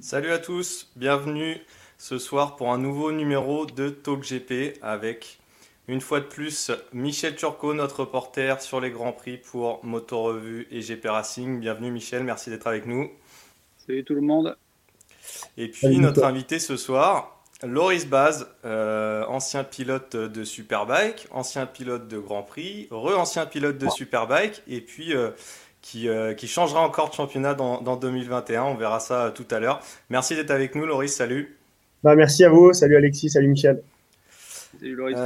Salut à tous, bienvenue ce soir pour un nouveau numéro de Talk GP avec une fois de plus Michel Turcot, notre reporter sur les Grands Prix pour Moto Revue et GP Racing. Bienvenue Michel, merci d'être avec nous. Salut tout le monde. Et puis notre invité ce soir, Loris Baz, euh, ancien pilote de Superbike, ancien pilote de Grand Prix, re-ancien pilote de Superbike, et puis euh, qui, euh, qui, changera encore de championnat dans, dans, 2021. On verra ça tout à l'heure. Merci d'être avec nous, Loris. Salut. Bah, merci à vous. Salut Alexis. Salut Michel. Salut Loris.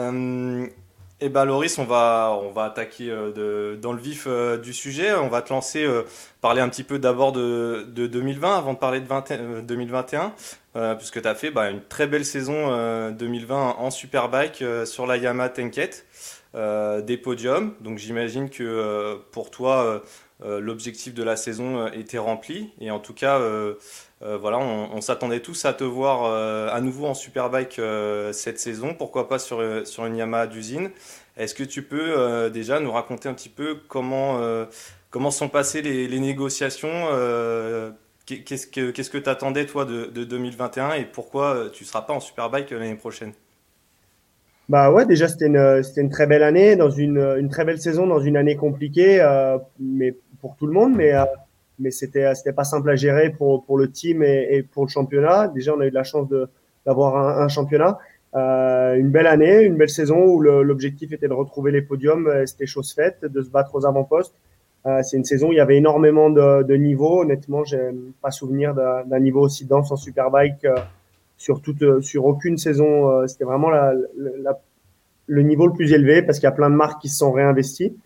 et bah Loris, on va, on va attaquer de, dans le vif du sujet. On va te lancer, parler un petit peu d'abord de, de, 2020 avant de parler de 20, 2021. Euh, puisque tu as fait bah, une très belle saison 2020 en Superbike sur la Yamaha Tenket, des podiums. Donc j'imagine que pour toi, l'objectif de la saison était rempli. Et en tout cas, voilà, on, s'attendait tous à te voir à nouveau en Superbike cette saison. Pourquoi pas sur, sur une Yamaha d'usine Est-ce que tu peux déjà nous raconter un petit peu comment, comment sont passées les, négociations Qu'est-ce que qu'est-ce que t'attendais toi de, de, 2021 et pourquoi euh, tu seras pas en Superbike euh, l'année prochaine? Bah ouais, déjà c'était une une très belle année dans une une très belle saison dans une année compliquée, euh, mais pour tout le monde, mais euh, mais c'était c'était pas simple à gérer pour pour le team et, pour le championnat. Déjà on a eu de la chance d'avoir un, championnat, euh, une belle année, une belle saison où l'objectif était de retrouver les podiums, c'était chose faite, de se battre aux avant-postes. Euh, c'est une saison où il y avait énormément de, de niveaux. Honnêtement, j'ai pas souvenir d'un niveau aussi dense en Superbike sur toute, sur aucune saison. C'était vraiment le niveau le plus élevé parce qu'il y a plein de marques qui se sont réinvesties.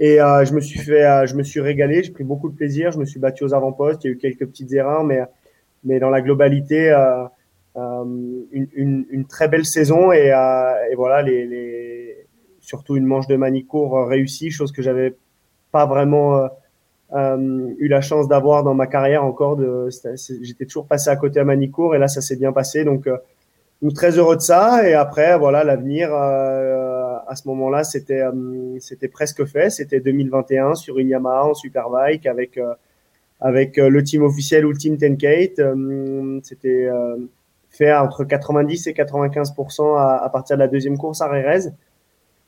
Et euh, je me suis fait, euh, je me suis régalé, j'ai pris beaucoup de plaisir, je me suis battu aux avant-postes, il y a eu quelques petites erreurs, mais mais dans la globalité, euh, une, une, une, très belle saison et, et voilà les, les, surtout une manche de Manicourt réussie, chose que j'avais pas vraiment euh, euh, eu la chance d'avoir dans ma carrière encore. De, j'étais toujours passé à côté à Manicourt et là ça s'est bien passé. Donc euh, nous très heureux de ça. Et après voilà l'avenir à ce moment-là c'était c'était presque fait. C'était 2021 sur une Yamaha en Superbike avec avec le team officiel Ultime Tenkate. C'était fait entre 90 et 95 à, à, partir de la deuxième course à Rérez.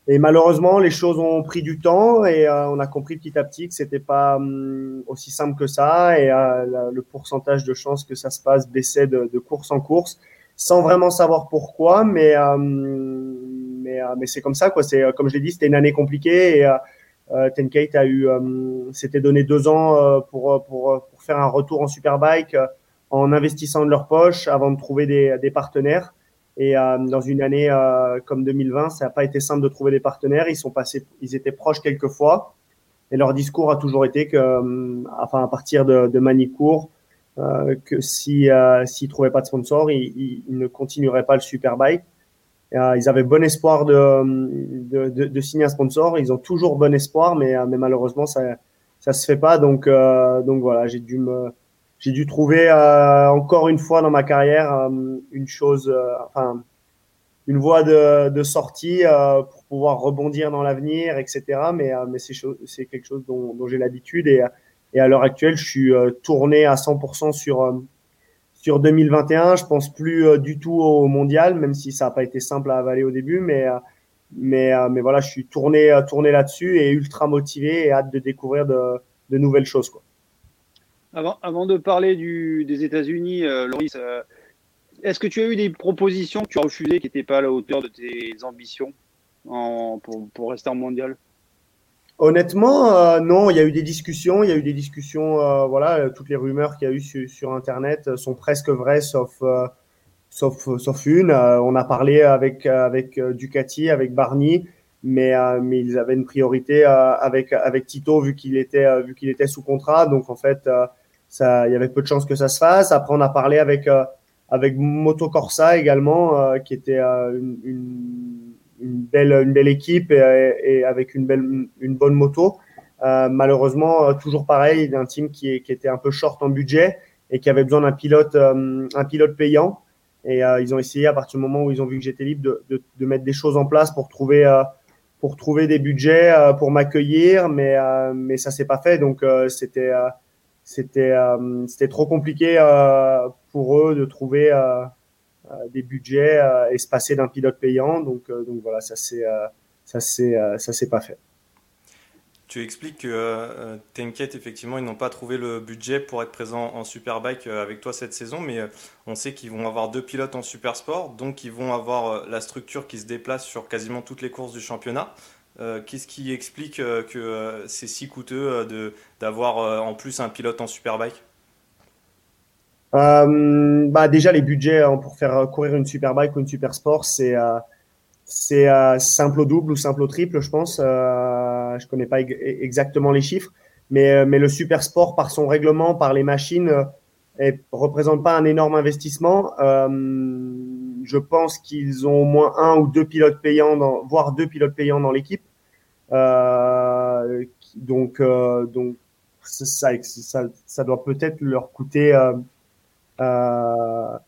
Et malheureusement, les choses ont pris du temps et euh, on a compris petit à petit que c'était pas hum, aussi simple que ça et euh, le pourcentage de chances que ça se passe baissait de, course en course, sans vraiment savoir pourquoi, mais euh, mais, c'est comme ça quoi. C'est comme je l'ai dit, c'était une année compliquée et euh, Tenkate a eu, s'était donné deux ans pour, pour pour faire un retour en Superbike en investissant de leur poche avant de trouver des, des partenaires. Et euh, dans une année euh, comme 2020, ça n'a pas été simple de trouver des partenaires. Ils sont passés, ils étaient proches quelques fois, et leur discours a toujours été que, euh, enfin à partir de, de Manicourt, euh, que si euh, s'ils trouvaient pas de sponsor, ils, ils, ne continueraient pas le Superbike. Euh, ils avaient bon espoir de, de, de, signer un sponsor. Ils ont toujours bon espoir, mais, mais malheureusement ça ça se fait pas. Donc donc voilà, j'ai dû me j'ai dû trouver euh, encore une fois dans ma carrière euh, une chose, euh, enfin, une voie de, de sortie pour pouvoir rebondir dans l'avenir, etc. Mais, mais c'est quelque chose dont, dont j'ai l'habitude et, et à l'heure actuelle, je suis tourné à 100% sur sur 2021. Je pense plus du tout au mondial, même si ça n'a pas été simple à avaler au début, mais mais mais voilà, je suis tourné tourné là-dessus et ultra motivé et hâte de découvrir de, nouvelles choses quoi. Avant, avant de parler du, des États-Unis, euh, Loris, euh, est-ce que tu as eu des propositions que tu as refusées qui n'étaient pas à la hauteur de tes ambitions pour, pour rester en mondial? Honnêtement, euh, non. Il y a eu des discussions. Il y a eu des discussions. Euh, voilà, toutes les rumeurs qu'il y a eu sur, Internet sont presque vraies, sauf euh, sauf sauf une. on a parlé avec avec Ducati, avec Barney. mais, mais ils avaient une priorité avec, avec Tito vu qu'il était, vu qu'il était sous contrat. Donc en fait, ça, il y avait peu de chances que ça se fasse. Après, on a parlé avec, avec Moto Corsa également, qui était une, une, une, belle, une belle équipe et, et, avec une, belle, une bonne moto. malheureusement, toujours pareil, un team qui, qui était un peu short en budget et qui avait besoin d'un pilote, un pilote payant. Et euh, ils ont essayé à partir du moment où ils ont vu que j'étais libre de, de, de, mettre des choses en place pour trouver euh, pour trouver des budgets euh, pour m'accueillir, mais mais ça s'est pas fait. Donc c'était c'était trop compliqué pour eux de trouver des budgets et se passer d'un pilote payant. Donc donc voilà, ça c'est ça c'est ça s'est pas fait. Tu expliques que euh, effectivement, ils n'ont pas trouvé le budget pour être présents en Superbike euh, avec toi cette saison, mais euh, on sait qu'ils vont avoir deux pilotes en Supersport, donc ils vont avoir euh, la structure qui se déplace sur quasiment toutes les courses du championnat. Qu'est-ce qui explique que c'est si coûteux d'avoir en plus un pilote en Superbike? Bah déjà les budgets hein, pour faire courir une Superbike ou une Supersport, c'est c'est euh, simple au double ou simple au triple, je pense. Euh, je connais pas exactement les chiffres, mais, euh, mais le super sport, par son règlement, par les machines, ne représente pas un énorme investissement. je pense qu'ils ont au moins un ou deux pilotes payants, dans, voire deux pilotes payants dans l'équipe. donc, donc ça, ça, ça doit peut-être leur coûter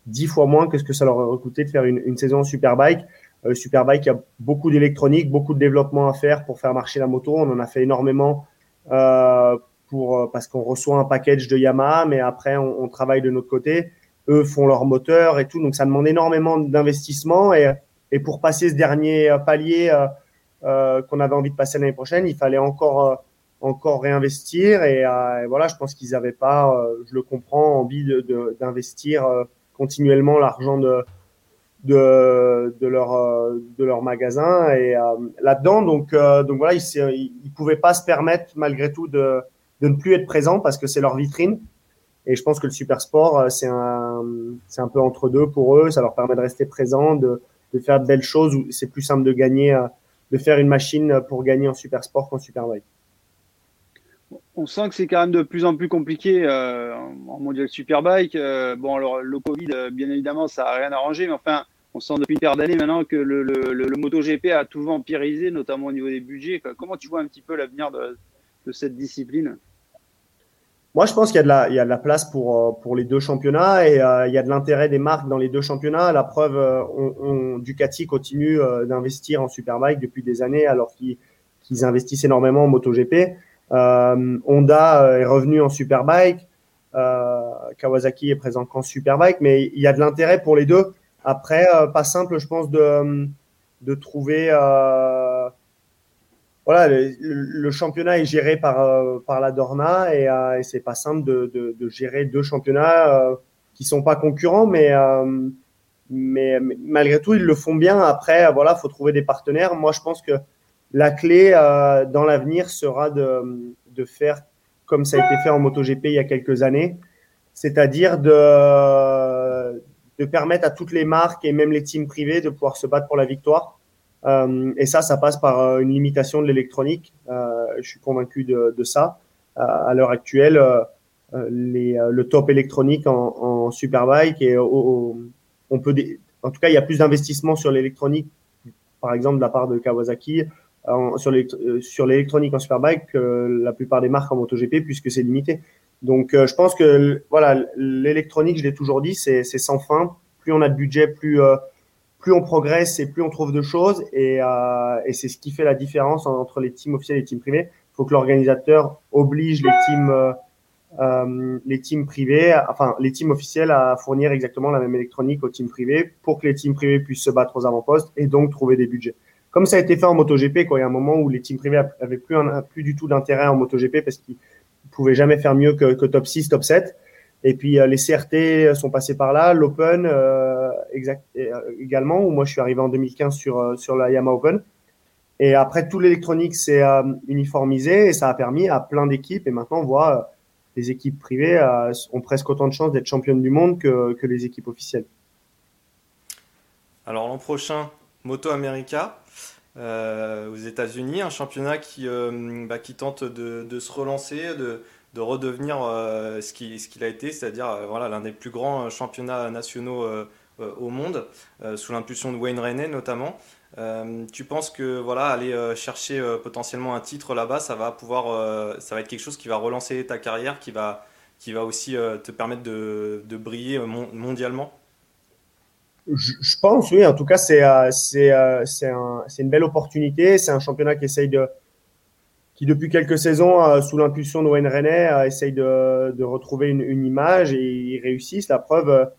dix fois moins que ce que ça leur aurait coûté de faire une, saison en Superbike. Euh, Superbike, il y a beaucoup d'électronique, beaucoup de développement à faire pour faire marcher la moto. On en a fait énormément euh, euh, parce qu'on reçoit un package de Yamaha, mais après on, travaille de notre côté. Eux font leur moteur et tout, donc ça demande énormément d'investissement. Et, pour passer ce dernier palier euh, euh qu'on avait envie de passer l'année prochaine, il fallait encore encore réinvestir. Et, et voilà, je pense qu'ils n'avaient pas, je le comprends, envie d'investir de, continuellement l'argent de de, de leur euh, de leur magasin. Et euh, là-dedans donc euh, donc voilà ils ils pouvaient pas se permettre malgré tout de de ne plus être présents parce que c'est leur vitrine. Et je pense que le super sport c'est un c'est un peu entre deux pour eux. Ça leur permet de rester présents de de faire de belles choses c'est plus simple de gagner de faire une machine pour gagner en super sport qu'en superbike on sent que c'est quand même de plus en plus compliqué euh, en mondial superbike. Euh, bon, alors le Covid, bien évidemment, ça a rien arrangé, mais enfin, on sent depuis une paire d'années maintenant que le, le, le, MotoGP a tout vampirisé, notamment au niveau des budgets. Comment tu vois un petit peu l'avenir de, cette discipline? Moi, je pense qu'il y, a de la, il y a de la place pour, euh, les deux championnats et euh, il y a de l'intérêt des marques dans les deux championnats. La preuve, euh, on, on, Ducati continue euh, d'investir en Superbike depuis des années alors qu'ils qu'ils investissent énormément en MotoGP. Euh, Honda est revenu en Superbike. Kawasaki est présent qu'en Superbike, mais il y a de l'intérêt pour les deux. Après, euh, pas simple, je pense, de, de trouver. Euh, voilà, le, championnat est géré par, euh, par la Dorna et, c'est pas simple de, de, gérer deux championnats qui sont pas concurrents, mais, mais, malgré tout, ils le font bien. Après, voilà, faut trouver des partenaires. Moi, je pense que la clé dans l'avenir sera de, de faire comme ça a été fait en MotoGP il y a quelques années, c'est-à-dire de de permettre à toutes les marques et même les teams privés de pouvoir se battre pour la victoire. Euh, et ça, ça passe par euh, une limitation de l'électronique. Euh, je suis convaincu de, de ça. Euh, à l'heure actuelle, euh, les, le top électronique en, en Superbike et on peut, en tout cas, il y a plus d'investissement sur l'électronique, par exemple de la part de Kawasaki, sur l'électronique en Superbike que la plupart des marques en MotoGP puisque c'est limité. Donc, euh, je pense que voilà, l'électronique, je l'ai toujours dit, c'est sans fin. Plus on a de budget, plus euh, plus on progresse et plus on trouve de choses. Et, euh, et c'est ce qui fait la différence entre les teams officiels et les teams privés. Il faut que l'organisateur oblige les teams euh, les teams privés, enfin les teams officiels à fournir exactement la même électronique aux teams privés pour que les teams privés puissent se battre aux avant-postes et donc trouver des budgets. Comme ça a été fait en MotoGP, quoi. Il y a un moment où les teams privés avaient plus, plus du tout d'intérêt en MotoGP parce qu'ils pouvait jamais faire mieux que, top 6, top 7. Et puis euh, les CRT sont passés par là, l'Open euh, euh, également, où moi je suis arrivé en 2015 sur, euh, sur la Yamaha Open. Et après, tout l'électronique s'est uniformisé et ça a permis à plein d'équipes. Et maintenant, on voit les équipes privées ont presque autant de chances d'être championnes du monde que, que les équipes officielles. Alors l'an prochain, Moto America. aux États-Unis, un championnat qui, bah, qui tente de, se relancer, de, de redevenir ce qu'il ce qu'il a été, c'est-à-dire voilà, l'un des plus grands championnats nationaux au monde, sous l'impulsion de Wayne Rainey notamment. Euh, tu penses que voilà, aller euh, chercher euh, potentiellement un titre là-bas, ça va pouvoir, ça va être quelque chose qui va relancer ta carrière, qui va, aussi te permettre de briller mondialement? Je, pense, oui. En tout cas, c'est c'est c'est un, une belle opportunité. C'est un championnat qui essaye de qui depuis quelques saisons, sous l'impulsion de Wayne René, essaye de, de retrouver une, une, image et ils réussissent. La preuve,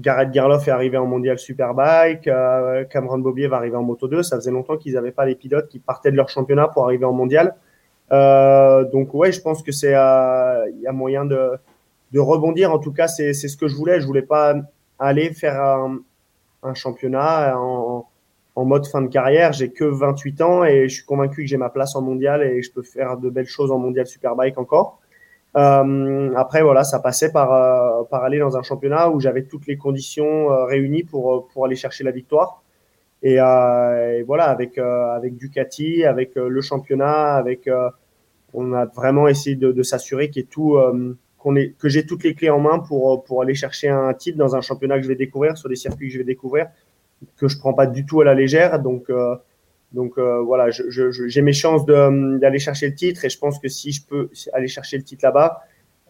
Gareth Gerloff est arrivé en mondial Superbike, euh, Cameron Bobier va arriver en Moto 2. Ça faisait longtemps qu'ils n'avaient pas les pilotes qui partaient de leur championnat pour arriver en mondial. Euh, donc ouais, je pense que c'est euh, il y a moyen de, de rebondir. En tout cas, c'est ce que je voulais. Je voulais pas aller faire un, championnat en, en, mode fin de carrière. J'ai que 28 ans et je suis convaincu que j'ai ma place en mondial et je peux faire de belles choses en mondial Superbike encore. Euh, après, voilà, ça passait par, euh, par aller dans un championnat où j'avais toutes les conditions euh, réunies pour, pour aller chercher la victoire. Et, voilà, avec, avec Ducati, avec le championnat, avec, on a vraiment essayé de, de s'assurer qu'il tout, que j'ai toutes les clés en main pour, pour aller chercher un titre dans un championnat que je vais découvrir, sur des circuits que je vais découvrir, que je prends pas du tout à la légère. Donc, donc euh, voilà, j'ai mes chances d'aller chercher le titre et je pense que si je peux aller chercher le titre là-bas,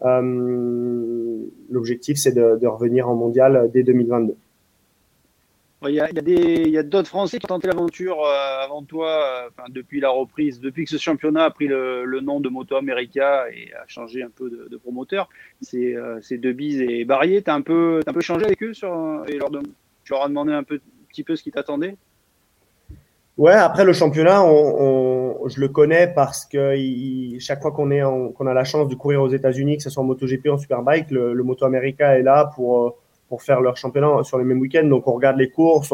euh, l'objectif c'est de, revenir en mondial dès 2022. Il y a, d'autres Français qui ont tenté l'aventure euh, avant toi, depuis la reprise, depuis que ce championnat a pris le, nom de Moto America et a changé un peu de, promoteur. C'est Debise et Barrier. Tu as, un peu, un peu changé avec eux sur, et leur, tu leur as demandé un, peu, petit peu ce qui t'attendait Ouais, après le championnat, on, on, je le connais parce que il, chaque fois qu'on est a la chance de courir aux États-Unis, que ce soit en MotoGP ou en Superbike, le, le Moto America est là pour pour faire leur championnat sur les mêmes week-ends. Donc on regarde les courses,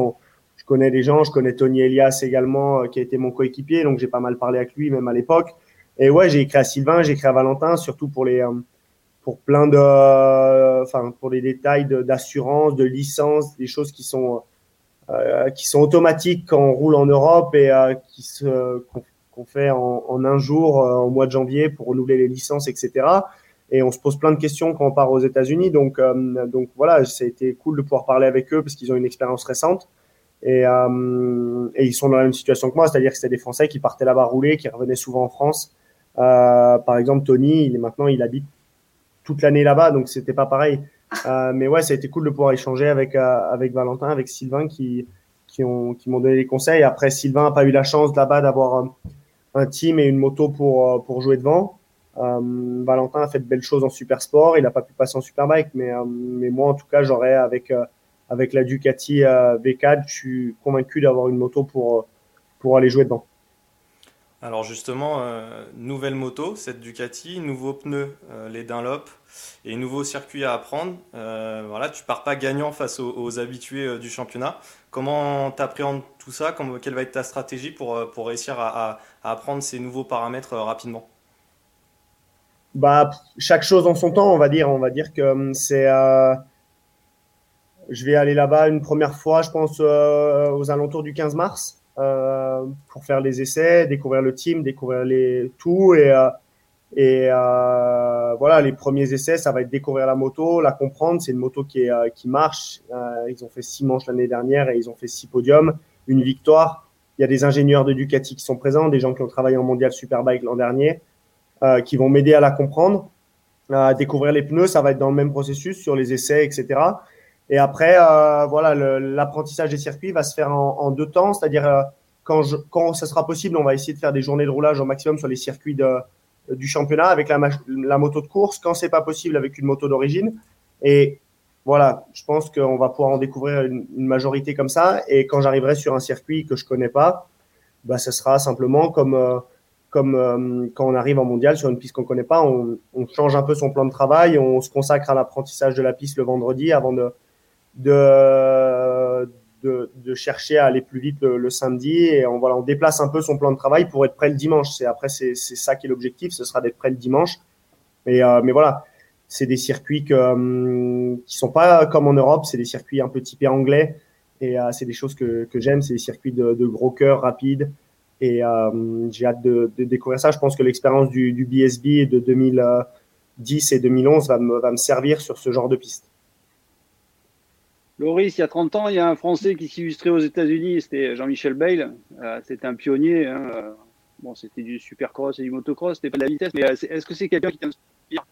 je connais des gens, je connais Tony Elias également qui a été mon coéquipier, donc j'ai pas mal parlé avec lui même à l'époque. Et ouais, j'ai écrit à Sylvain, j'ai écrit à Valentin, surtout pour les pour plein de, enfin pour les détails d'assurance, de, de licence, des choses qui sont euh, qui sont automatiques quand on roule en Europe et euh, qui se qu'on fait en, en, un jour euh, au mois de janvier pour renouveler les licences, etc. Et on se pose plein de questions quand on part aux États-Unis. Donc, donc voilà, ça a été cool de pouvoir parler avec eux parce qu'ils ont une expérience récente. Et, euh, et, ils sont dans la même situation que moi, c'est-à-dire que c'était des Français qui partaient là-bas rouler, qui revenaient souvent en France. Euh, par exemple, Tony, il est maintenant, il habite toute l'année là-bas, donc c'était pas pareil. Euh, mais ouais, ça a été cool de pouvoir échanger avec euh, avec Valentin, avec Sylvain qui qui ont qui m'ont donné des conseils. Après, Sylvain n'a pas eu la chance là-bas d'avoir un, un, team et une moto pour euh, pour jouer devant. Valentin a fait de belles choses en super sport. Il n'a pas pu passer en superbike, mais mais moi en tout cas, j'aurais avec avec la Ducati V4, je suis convaincu d'avoir une moto pour pour aller jouer devant. Alors justement, nouvelle moto, cette Ducati, nouveaux pneus, les Dunlop et nouveau circuit à apprendre. Euh, voilà, tu pars pas gagnant face aux, habitués euh, du championnat. Comment tu appréhendes tout ça? Quelle va être ta stratégie pour, euh, pour réussir à, apprendre ces nouveaux paramètres rapidement? Bah, chaque chose en son temps, on va dire. On va dire que hum, c'est. je vais aller là-bas une première fois, je pense, aux alentours du 15 mars, pour faire les essais, découvrir le team, découvrir les tout et et euh, voilà, les premiers essais, ça va être découvrir la moto, la comprendre. C'est une moto qui, euh, qui marche. Euh, ils ont fait six manches l'année dernière et ils ont fait six podiums, une victoire. Il y a des ingénieurs de Ducati qui sont présents, des gens qui ont travaillé en mondial Superbike l'an dernier, euh, qui vont m'aider à la comprendre, à découvrir les pneus. Ça va être dans le même processus sur les essais, etc. Et après, euh, voilà, l'apprentissage des circuits va se faire en, deux temps, c'est-à-dire quand, je, quand ça sera possible, on va essayer de faire des journées de roulage au maximum sur les circuits de du championnat avec la, la moto de course quand c'est pas possible avec une moto d'origine. Et voilà, je pense qu'on va pouvoir en découvrir une, majorité comme ça. Et quand j'arriverai sur un circuit que je connais pas, bah, ce sera simplement comme, euh, comme euh, quand on arrive en mondial sur une piste qu'on connaît pas, on, on, change un peu son plan de travail, on se consacre à l'apprentissage de la piste le vendredi avant de, de, de, de, chercher à aller plus vite le, samedi et on, voilà, on déplace un peu son plan de travail pour être prêt le dimanche. C'est après c'est ça qui est l'objectif, ce sera d'être prêt le dimanche. Mais, euh, mais voilà, c'est des circuits que, euh, qui sont pas comme en Europe, c'est des circuits un peu typés anglais Et c'est des choses que, que j'aime, c'est des circuits de, de gros cœurs rapides. Et j'ai hâte de, de, découvrir ça. Je pense que l'expérience du, du BSB de 2010 et 2011 va me, va me servir sur ce genre de piste. Loris, il y a 30 ans, il y a un Français qui s'illustrait aux États-Unis, c'était Jean-Michel Bayle. Euh, c'était un pionnier. Hein. Bon, c'était du supercross et du motocross, c'était pas de la vitesse, mais euh, est-ce que c'est quelqu'un qui t'inspire?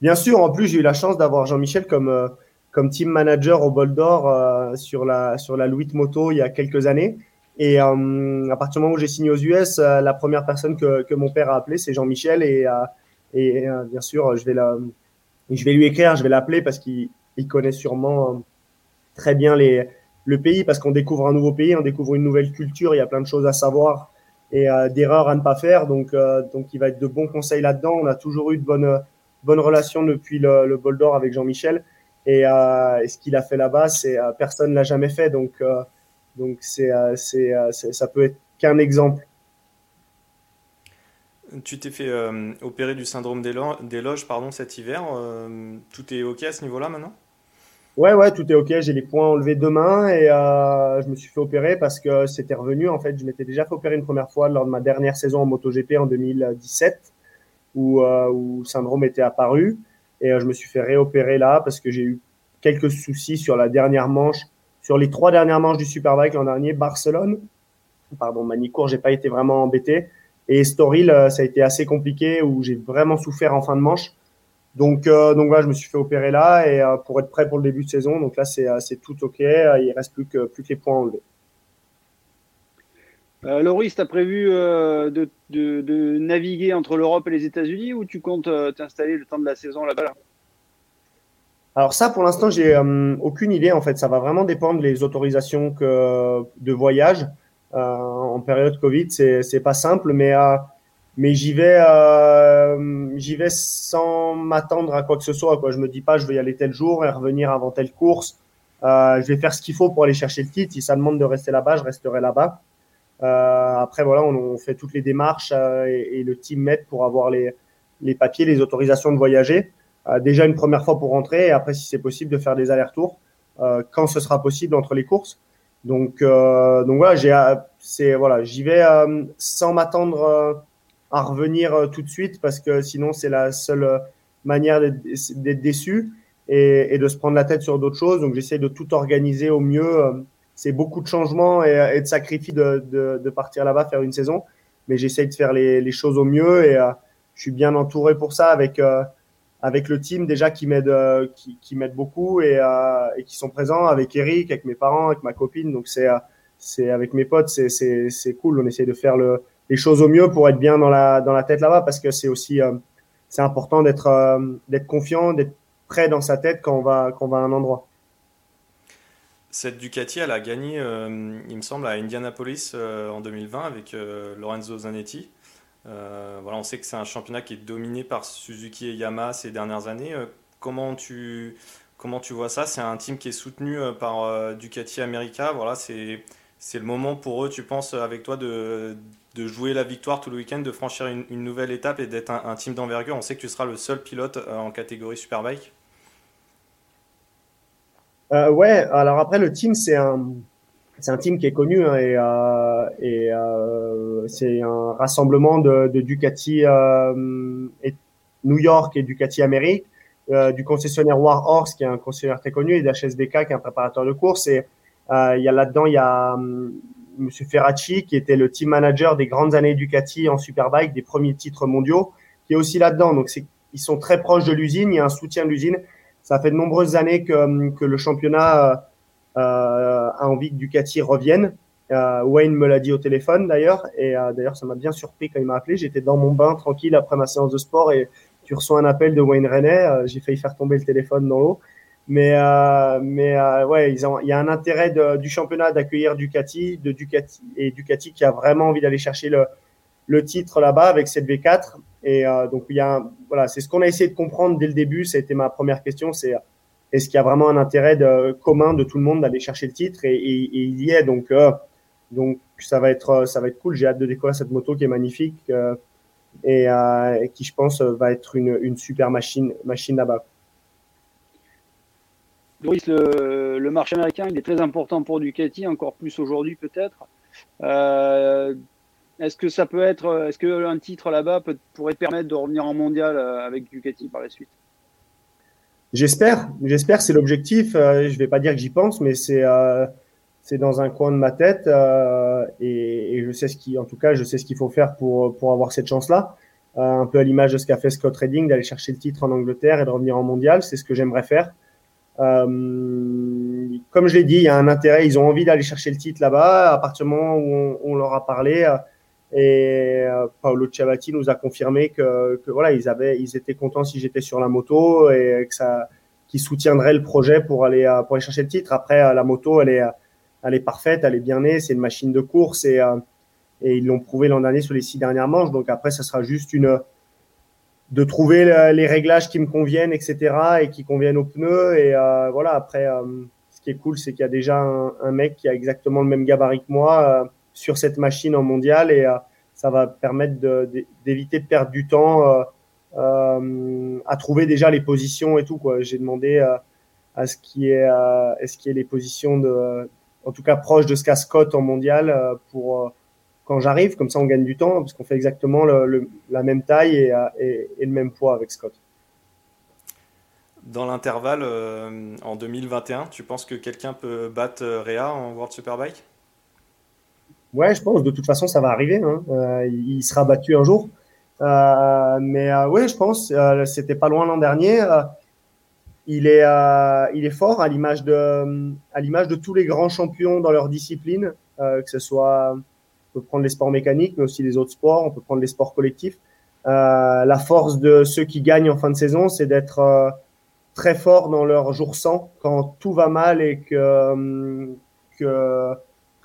Bien sûr, en plus, j'ai eu la chance d'avoir Jean-Michel comme, euh, comme team manager au Bol d'Or sur, la, sur la Louis Moto il y a quelques années. Et à partir du moment où j'ai signé aux US, la première personne que, que mon père a appelé, c'est Jean-Michel. Et, et bien sûr, je vais, la, je vais lui écrire, je vais l'appeler parce qu'il il connaît sûrement euh, très bien les, le pays parce qu'on découvre un nouveau pays, on découvre une nouvelle culture, il y a plein de choses à savoir et euh, d'erreurs à ne pas faire. Donc, euh, donc, il va être de bons conseils là-dedans. On a toujours eu de bonnes, bonnes relations depuis le, le bol d'or avec Jean-Michel. Et, et, ce qu'il a fait là-bas, c'est personne l'a jamais fait. Donc, donc c'est, c'est, ça peut être qu'un exemple. Tu t'es fait opérer du syndrome des loges pardon, cet hiver. tout est OK à ce niveau-là maintenant? Ouais, ouais, tout est OK. J'ai les points enlevés demain et euh, je me suis fait opérer parce que c'était revenu. En fait, je m'étais déjà fait opérer une première fois lors de ma dernière saison en MotoGP en 2017 où, euh, où syndrome était apparu. Et euh, je me suis fait réopérer là parce que j'ai eu quelques soucis sur la dernière manche, sur les trois dernières manches du Superbike l'an dernier, Barcelone. Pardon, Manicourt, j'ai pas été vraiment embêté. Et Storil, ça a été assez compliqué où j'ai vraiment souffert en fin de manche. Donc, euh, donc voilà, je me suis fait opérer là et euh, pour être prêt pour le début de saison. Donc là, c'est, euh, tout OK. Il reste plus que, plus que les points. Euh, Loris, tu as prévu de, naviguer entre l'Europe et les États-Unis ou tu comptes t'installer le temps de la saison là-bas Alors ça, pour l'instant, j'ai aucune idée. En fait, ça va vraiment dépendre des autorisations que, de voyage. en période Covid, c'est, c'est pas simple, mais mais j'y vais, euh, j'y vais sans m'attendre à quoi que ce soit. Quoi. Je me dis pas, je vais y aller tel jour et revenir avant telle course. Euh, je vais faire ce qu'il faut pour aller chercher le titre. Si ça demande de rester là-bas, je resterai là-bas. Euh, après, voilà, on, on, fait toutes les démarches euh, et, et, le team met pour avoir les, les papiers, les autorisations de voyager. Euh, déjà une première fois pour rentrer et après, si c'est possible, de faire des allers-retours euh, quand ce sera possible entre les courses. Donc, donc voilà, j'y vais sans m'attendre à revenir euh, tout de suite parce que sinon c'est la seule euh, manière d'être déçu et, de se prendre la tête sur d'autres choses. Donc j'essaie de tout organiser au mieux. Euh, c'est beaucoup de changements et, de sacrifices de, partir là-bas faire une saison, mais j'essaie de faire les, choses au mieux et euh, je suis bien entouré pour ça avec euh, avec le team déjà qui m'aide qui, qui m'aide beaucoup et, et, qui sont présents avec Eric, avec mes parents, avec ma copine. Donc c'est c'est avec mes potes, c'est c'est cool. On essaie de faire le les choses au mieux pour être bien dans la, dans la tête là-bas parce que c'est aussi euh, c'est important d'être euh, d'être confiant, d'être prêt dans sa tête quand on va, quand on va à un endroit. Cette Ducati, elle a gagné, euh, il me semble, à Indianapolis en 2020 avec Lorenzo Zanetti. Voilà, on sait que c'est un championnat qui est dominé par Suzuki et Yamaha ces dernières années. comment, tu, comment tu vois ça? C'est un team qui est soutenu par Ducati America. Voilà, c'est le moment pour eux, tu penses, avec toi, de, de jouer la victoire tout le week-end, de franchir une, nouvelle étape et d'être un, team d'envergure? On sait que tu seras le seul pilote euh, en catégorie Superbike. Euh, ouais, alors après, le team, c'est un, un team qui est connu hein, et, euh, et euh, c'est un rassemblement de, Ducati euh, New York et Ducati Amérique, euh, du concessionnaire Warhorse qui est un concessionnaire très connu et d'HSBK qui est un préparateur de course. Et il y a là-dedans, il y a hum, Monsieur Ferracci, qui était le team manager des grandes années Ducati en Superbike, des premiers titres mondiaux, qui est aussi là-dedans. Donc, ils sont très proches de l'usine. Il y a un soutien de l'usine. Ça fait de nombreuses années que, que le championnat euh, a envie que Ducati revienne. Euh, Wayne me l'a dit au téléphone d'ailleurs, et euh, d'ailleurs ça m'a bien surpris quand il m'a appelé. J'étais dans mon bain tranquille après ma séance de sport et tu reçois un appel de Wayne René. Euh, j'ai failli faire tomber le téléphone dans l'eau. Mais, euh, mais ouais, il y a un intérêt du championnat d'accueillir Ducati, de Ducati et Ducati qui a vraiment envie d'aller chercher le, le titre là-bas avec cette V4. Et donc il y a, voilà, c'est ce qu'on a essayé de comprendre dès le début. Ça a été ma première question, c'est est-ce qu'il y a vraiment un intérêt commun de tout le monde d'aller chercher le titre et, et, il y est. Donc donc ça va être ça va être cool. J'ai hâte de découvrir cette moto qui est magnifique euh, et, et, qui je pense va être une, une super machine machine là-bas. Loris, le, le, marché américain, il est très important pour Ducati, encore plus aujourd'hui peut-être. Euh, est-ce que ça peut être, est-ce qu'un titre là-bas pourrait permettre de revenir en mondial avec Ducati par la suite? J'espère, j'espère, c'est l'objectif. je vais pas dire que j'y pense, mais c'est c'est dans un coin de ma tête et, et, je sais ce qui, en tout cas, je sais ce qu'il faut faire pour pour avoir cette chance-là. Euh, un peu à l'image de ce qu'a fait Scott Redding, d'aller chercher le titre en Angleterre et de revenir en mondial. C'est ce que j'aimerais faire. Euh, comme je l'ai dit, il y a un intérêt. Ils ont envie d'aller chercher le titre là-bas. À partir du moment où on, leur a parlé, euh, et Paolo Ciabatti nous a confirmé que, que, voilà, ils avaient, ils étaient contents si j'étais sur la moto et que ça, qu'ils soutiendraient le projet pour aller pour aller chercher le titre. Après, la moto, elle est, elle est parfaite, elle est bien née. C'est une machine de course et et ils l'ont prouvé l'an dernier sur les six dernières manches. Donc après, ça sera juste une de trouver les réglages qui me conviennent, etc. et qui conviennent aux pneus. Et euh, voilà, après, euh, ce qui est cool, c'est qu'il y a déjà un, mec qui a exactement le même gabarit que moi euh, sur cette machine en mondial et ça va permettre d'éviter de, perdre du temps à trouver déjà les positions et tout. J'ai demandé à ce qui est, est-ce qu'il y ait les positions de, en tout cas proches de ce qu'a Scott en mondial pour quand j'arrive, comme ça on gagne du temps, parce qu'on fait exactement la même taille et, le même poids avec Scott. Dans l'intervalle, euh, en 2021, tu penses que quelqu'un peut battre euh, Réa en World Superbike? Ouais, je pense. De toute façon, ça va arriver. Hein. Euh, il sera battu un jour. mais ouais, je pense. C'était pas loin l'an dernier. Il est, il est fort à l'image de, à l'image de tous les grands champions dans leur discipline, que ce soit on peut prendre les sports mécaniques, mais aussi les autres sports. On peut prendre les sports collectifs. Euh, la force de ceux qui gagnent en fin de saison, c'est d'être euh, très fort dans leur jour 100 quand tout va mal et que, euh,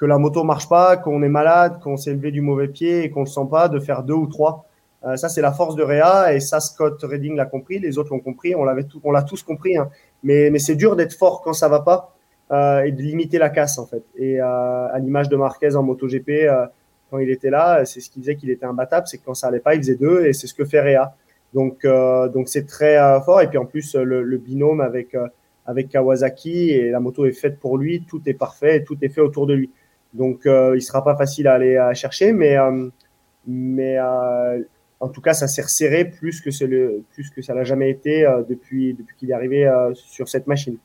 la moto marche pas, qu'on est malade, qu'on s'est levé du mauvais pied et qu'on le sent pas, de faire deux ou trois. Euh, ça, c'est la force de Réa et ça, Scott Redding l'a compris, les autres l'ont compris, on l'avait on l'a tous compris. Hein. Mais, mais c'est dur d'être fort quand ça va pas euh, et de limiter la casse en fait. Et euh, à l'image de Marquez en MotoGP, quand il était là, c'est ce qui disait qu'il était imbattable, c'est que quand ça allait pas, il faisait deux, et c'est ce que fait Réa. Donc donc c'est très fort. Et puis en plus le, binôme avec avec Kawasaki et la moto est faite pour lui, tout est parfait, tout est fait autour de lui. Donc il sera pas facile à aller à chercher, mais mais en tout cas ça s'est resserré plus que plus ça n'a jamais été depuis depuis qu'il est arrivé sur cette machine.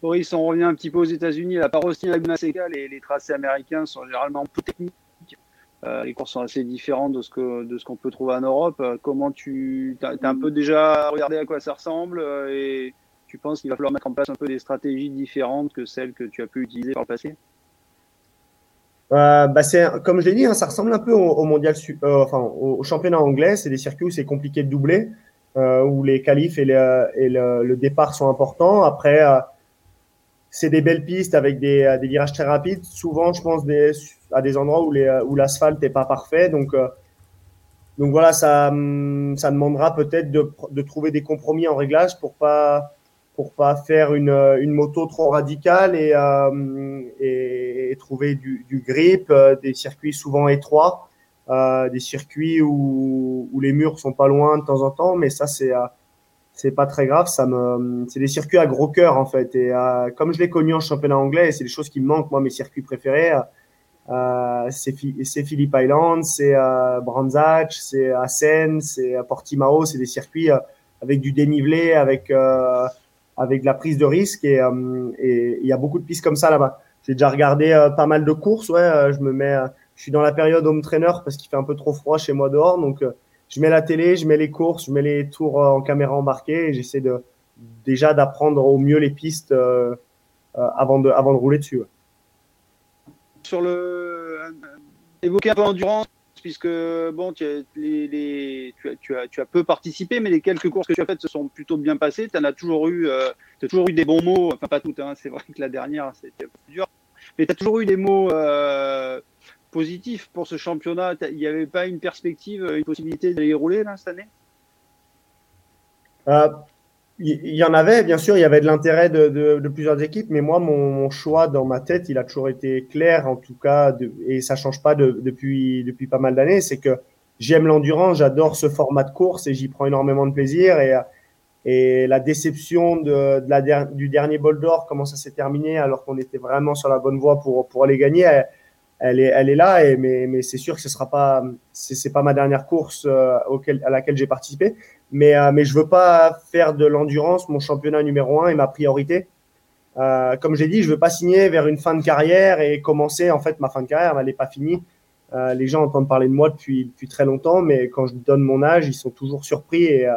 Boris, on revient un petit peu aux États-Unis. La aussi Laguna Seca, les, tracés américains sont généralement peu techniques. Euh, les courses sont assez différentes de ce qu'on peut trouver en Europe. Euh, comment tu as, un peu déjà regardé à quoi ça ressemble euh, et tu penses qu'il va falloir mettre en place un peu des stratégies différentes que celles que tu as pu utiliser par le passé? Euh, bah comme je l'ai dit, hein, ça ressemble un peu au, mondial, enfin au, championnat anglais. C'est des circuits où c'est compliqué de doubler, où les qualifs et, le, départ sont importants. Après, c'est des belles pistes avec des, euh, virages très rapides. Souvent, je pense à des endroits où, euh, l'asphalte n'est pas parfait. Donc, euh, voilà, ça, hum, ça demandera peut-être de, trouver des compromis en réglage pour pas pas faire une, moto trop radicale et, trouver du, grip, des circuits souvent étroits, euh, des circuits où, les murs sont pas loin de temps en temps. Mais ça, c'est c'est pas très grave. Ça me, c'est des circuits à gros cœur en fait. Et euh, comme je l'ai connu en championnat anglais, c'est des choses qui me manquent. Moi, mes circuits préférés, euh, c'est, c'est Phillip Island, c'est euh, Brands c'est Assen, c'est Portimao. C'est des circuits euh, avec du dénivelé, avec euh, avec de la prise de risque et il y a beaucoup de pistes comme ça là-bas. J'ai déjà regardé pas mal de courses. Ouais, je me mets, je suis dans la période home trainer parce qu'il fait un peu trop froid chez moi dehors, donc je mets la télé, je mets les courses, je mets les tours euh, en caméra embarquée et j'essaie de déjà d'apprendre au mieux les pistes euh, euh, avant de avant de rouler dessus. Sur le évoquer un peu endurance puisque bon tu as, les, tu, as, tu, as, tu as peu participé mais les quelques courses que tu as faites se sont plutôt bien passées tu as toujours eu euh, toujours eu des bons mots enfin pas toutes hein, c'est vrai que la dernière c'était plus dur mais tu as toujours eu des mots euh, positif pour ce championnat Il n'y avait pas une perspective, une possibilité d'aller rouler là, cette année? Euh, Il y, en avait, bien sûr, il y avait de l'intérêt de, plusieurs équipes, mais moi, mon, choix dans ma tête, il a toujours été clair, en tout cas, et ça change pas depuis, pas mal d'années, c'est que j'aime l'endurance, j'adore ce format de course et j'y prends énormément de plaisir. Et, et la déception de, la du dernier bol d'or, comment ça s'est terminé alors qu'on était vraiment sur la bonne voie pour, pour aller gagner, elle, est, elle est là. Et, mais, mais c'est sûr que ce sera pas, c'est pas ma dernière course euh, auquel, à laquelle j'ai participé. Mais, euh, mais je veux pas faire de l'endurance mon championnat numéro un et ma priorité. Euh, comme j'ai dit, je veux pas signer vers une fin de carrière et commencer. En fait, ma fin de carrière, elle n'est pas finie. Euh, les gens entendent parler de moi depuis, depuis très longtemps, mais quand je donne mon âge, ils sont toujours surpris et, euh,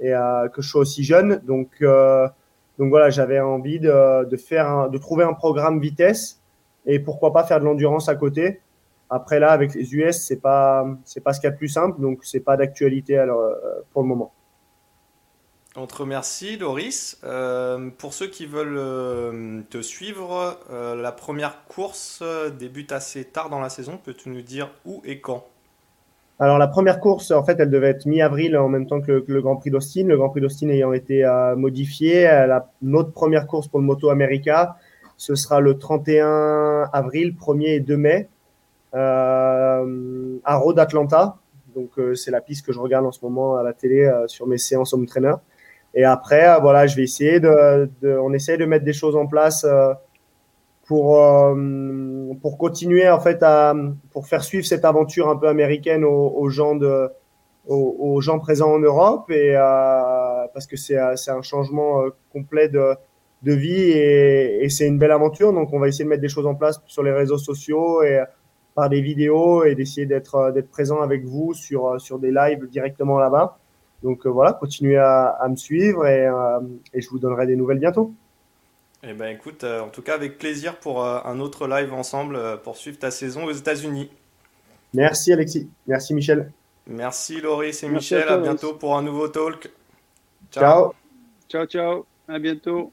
et euh, que je sois aussi jeune. Donc, euh, voilà, j'avais envie de, faire, de trouver un programme vitesse et pourquoi pas faire de l'endurance à côté. Après là, avec les US, c'est pas, c'est pas ce qu'il y a de plus simple, donc c'est pas d'actualité euh, pour le moment. On te remercie, Loris. Euh, pour ceux qui veulent te suivre, la première course débute assez tard dans la saison. Peux-tu nous dire où et quand? Alors, la première course, en fait, elle devait être mi-avril en même temps que le, Grand Prix d'Austin. Le Grand Prix d'Austin ayant été modifié. La, notre première course pour le Moto America, ce sera le 31 avril, 1er et 2 mai, à Road Atlanta. Donc, c'est la piste que je regarde en ce moment à la télé sur mes séances home trainer. Et après, euh, voilà, je vais essayer de, de, on essaie de mettre des choses en place euh, pour euh, continuer en fait à pour faire suivre cette aventure un peu américaine aux, gens de aux, gens présents en Europe et parce que c'est c'est un changement complet de de vie et, et c'est une belle aventure donc on va essayer de mettre des choses en place sur les réseaux sociaux et par des vidéos et d'essayer d'être d'être présent avec vous sur sur des lives directement là-bas donc euh, voilà, continuez à, me suivre euh, et, je vous donnerai des nouvelles bientôt. Eh ben écoute, euh, en tout cas avec plaisir pour un autre live ensemble pour suivre ta saison aux États-Unis. Merci Alexis, merci Michel. Merci Loris et Michel, à, bientôt pour un nouveau talk. Ciao. Ciao ciao, à bientôt.